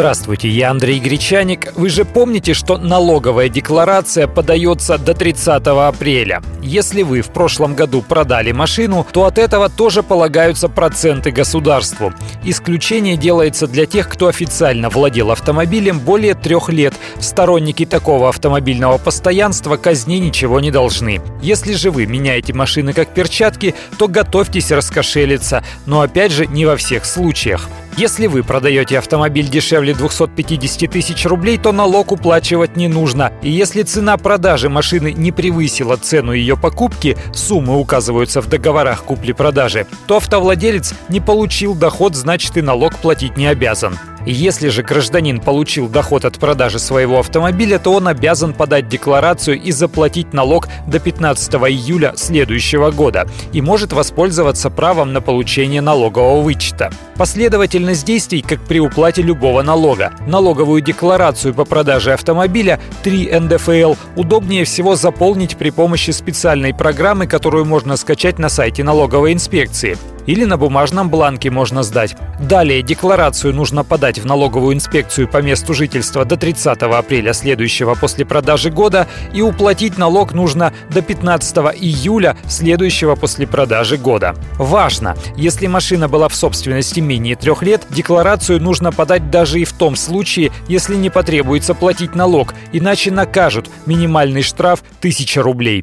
Здравствуйте, я Андрей Гречаник. Вы же помните, что налоговая декларация подается до 30 апреля. Если вы в прошлом году продали машину, то от этого тоже полагаются проценты государству. Исключение делается для тех, кто официально владел автомобилем более трех лет. Сторонники такого автомобильного постоянства казни ничего не должны. Если же вы меняете машины как перчатки, то готовьтесь раскошелиться. Но опять же, не во всех случаях. Если вы продаете автомобиль дешевле 250 тысяч рублей, то налог уплачивать не нужно. И если цена продажи машины не превысила цену ее покупки, суммы указываются в договорах купли-продажи, то автовладелец не получил доход, значит и налог платить не обязан. Если же гражданин получил доход от продажи своего автомобиля, то он обязан подать декларацию и заплатить налог до 15 июля следующего года и может воспользоваться правом на получение налогового вычета. Последовательность действий, как при уплате любого налога. Налоговую декларацию по продаже автомобиля 3 НДФЛ удобнее всего заполнить при помощи специальной программы, которую можно скачать на сайте налоговой инспекции или на бумажном бланке можно сдать. Далее декларацию нужно подать в налоговую инспекцию по месту жительства до 30 апреля следующего после продажи года и уплатить налог нужно до 15 июля следующего после продажи года. Важно! Если машина была в собственности менее трех лет, декларацию нужно подать даже и в том случае, если не потребуется платить налог, иначе накажут минимальный штраф 1000 рублей.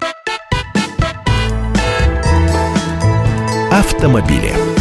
автомобиле.